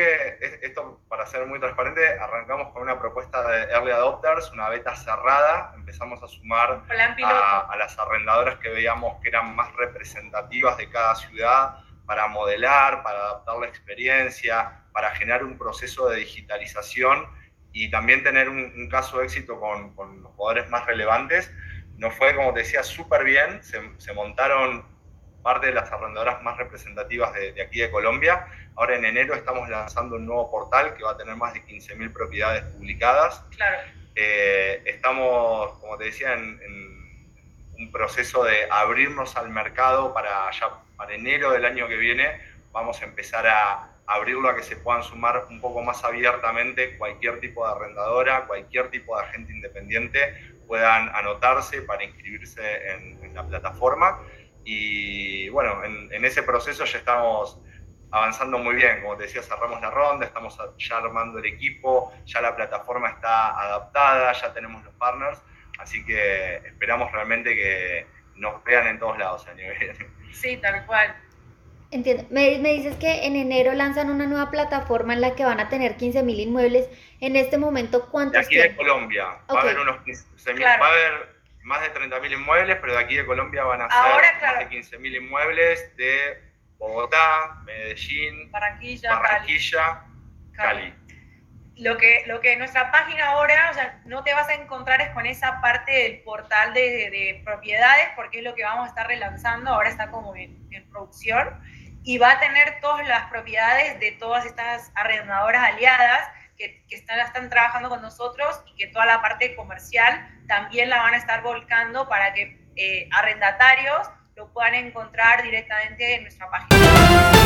que esto, para ser muy transparente, arrancamos con una propuesta de Early Adopters, una beta cerrada, empezamos a sumar a, las arrendadoras que veíamos que eran más representativas de cada ciudad para modelar, para adaptar la experiencia, para generar un proceso de digitalización y también tener un, caso de éxito con, los jugadores más relevantes. Nos fue, como te decía, súper bien, se, se montaron parte de las arrendadoras más representativas de, aquí de Colombia. Ahora en enero estamos lanzando un nuevo portal que va a tener más de 15.000 propiedades publicadas. Claro. Eh, estamos, como te decía, en, un proceso de abrirnos al mercado para ya para enero del año que viene vamos a empezar a abrirlo a que se puedan sumar un poco más abiertamente cualquier tipo de arrendadora, cualquier tipo de agente independiente puedan anotarse para inscribirse en la plataforma y bueno, en, ese proceso ya estamos avanzando muy bien. Como te decía, cerramos la ronda, estamos ya armando el equipo, ya la plataforma está adaptada, ya tenemos los partners, así que esperamos realmente que nos vean en todos lados a nivel. Sí, tal cual. Entiendo. Me, dices que en enero lanzan una nueva plataforma en la que van a tener 15.000 inmuebles. En este momento, ¿cuántos? De aquí de Colombia. Va a haber unos 15.000. Va a haber más de 30.000 inmuebles, pero de aquí de Colombia van a ser más de 15.000 inmuebles de Bogotá, Medellín, Barranquilla, Barranquilla Cali. Lo que, lo que nuestra página ahora, o sea, no te vas a encontrar es con esa parte del portal de, propiedades, porque es lo que vamos a estar relanzando, ahora está como en, producción, y va a tener todas las propiedades de todas estas arrendadoras aliadas que, que están, están trabajando con nosotros y que toda la parte comercial también la van a estar volcando para que eh, arrendatarios lo puedan encontrar directamente en nuestra página.